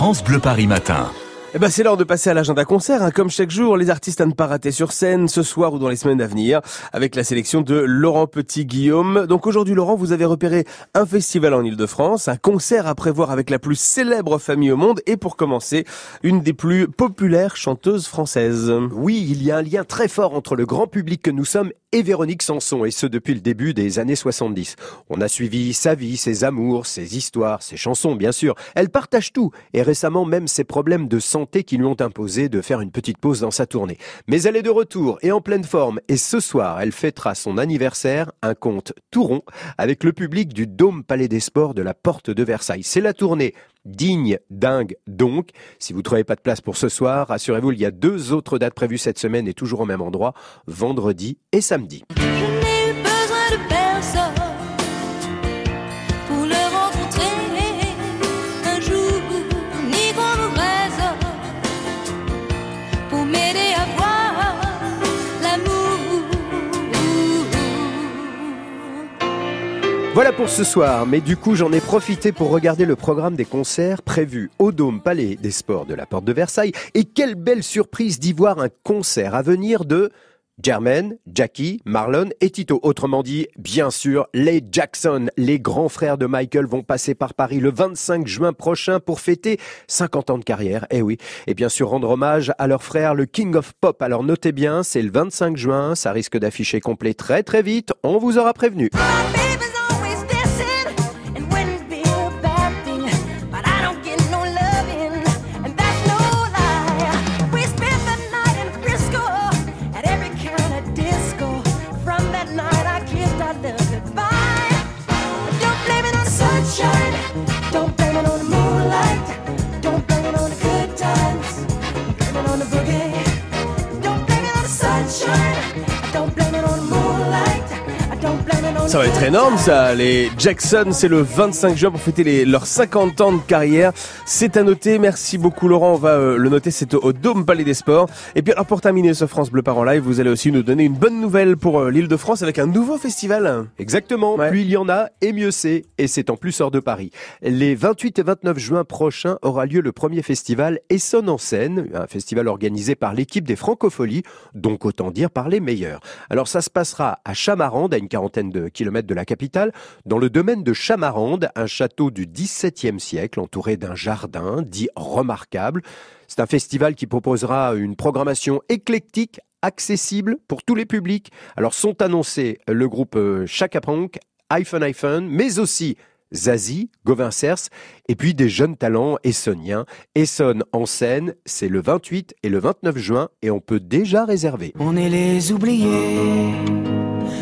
France Bleu Paris Matin. Eh ben c'est l'heure de passer à l'agenda concert. Hein. Comme chaque jour, les artistes à ne pas rater sur scène ce soir ou dans les semaines à venir, avec la sélection de Laurent Petit-Guillaume. Donc aujourd'hui, Laurent, vous avez repéré un festival en Ile-de-France, un concert à prévoir avec la plus célèbre famille au monde, et pour commencer, une des plus populaires chanteuses françaises. Oui, il y a un lien très fort entre le grand public que nous sommes et Véronique Sanson, et ce depuis le début des années 70. On a suivi sa vie, ses amours, ses histoires, ses chansons, bien sûr. Elle partage tout, et récemment même ses problèmes de santé qui lui ont imposé de faire une petite pause dans sa tournée. Mais elle est de retour et en pleine forme, et ce soir, elle fêtera son anniversaire, un conte tout rond, avec le public du Dôme Palais des Sports de la Porte de Versailles. C'est la tournée Digne, dingue, donc. Si vous trouvez pas de place pour ce soir, rassurez-vous, il y a deux autres dates prévues cette semaine et toujours au même endroit, vendredi et samedi. Voilà pour ce soir, mais du coup j'en ai profité pour regarder le programme des concerts prévus au Dôme Palais des Sports de la Porte de Versailles. Et quelle belle surprise d'y voir un concert à venir de Jermaine, Jackie, Marlon et Tito. Autrement dit, bien sûr, les Jackson, les grands frères de Michael vont passer par Paris le 25 juin prochain pour fêter 50 ans de carrière. Eh oui. Et bien sûr, rendre hommage à leur frère, le King of Pop. Alors notez bien, c'est le 25 juin. Ça risque d'afficher complet très très vite. On vous aura prévenu. Sunshine, don't blame it on Ça va être énorme ça, les Jackson, c'est le 25 juin pour fêter les, leurs 50 ans de carrière. C'est à noter, merci beaucoup Laurent, on va euh, le noter, c'est au, au Dôme Palais des Sports. Et puis alors pour terminer ce France Bleu Par en live, vous allez aussi nous donner une bonne nouvelle pour euh, l'île de France avec un nouveau festival. Exactement, Ouais. plus il y en a, et mieux c'est, et c'est en plus hors de Paris. Les 28 et 29 juin prochains aura lieu le premier festival Essonne en scène, un festival organisé par l'équipe des Francopholies, donc autant dire par les meilleurs. Alors ça se passera à Chamarande, à une quarantaine de kilomètres de la capitale, dans le domaine de Chamarande, un château du XVIIe siècle entouré d'un jardin dit remarquable. C'est un festival qui proposera une programmation éclectique, accessible pour tous les publics. Alors sont annoncés le groupe euh, Chaka Ponk, iPhone iPhone, mais aussi Zazie, Gauvin Cers, et puis des jeunes talents essoniens. Essonne en scène, c'est le 28 et le 29 juin, et on peut déjà réserver. On est les oubliés,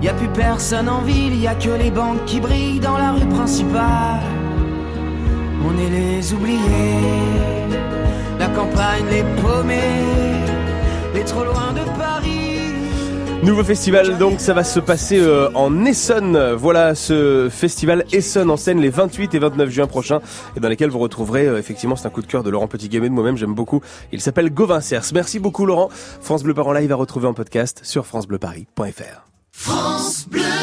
Y a plus personne en ville, y a que les banques qui brillent dans la rue principale. On est les oubliés, la campagne, les paumés, les trop loin de Paris. Nouveau festival, donc ça va se passer euh, en Essonne. Voilà ce festival Essonne en scène les 28 et 29 juin prochains et dans lesquels vous retrouverez euh, effectivement c'est un coup de cœur de Laurent Petit et de moi-même j'aime beaucoup. Il s'appelle Gauvin Cers. Merci beaucoup Laurent. France Bleu Paris en live à retrouver en podcast sur francebleuparis.fr. France Bleu.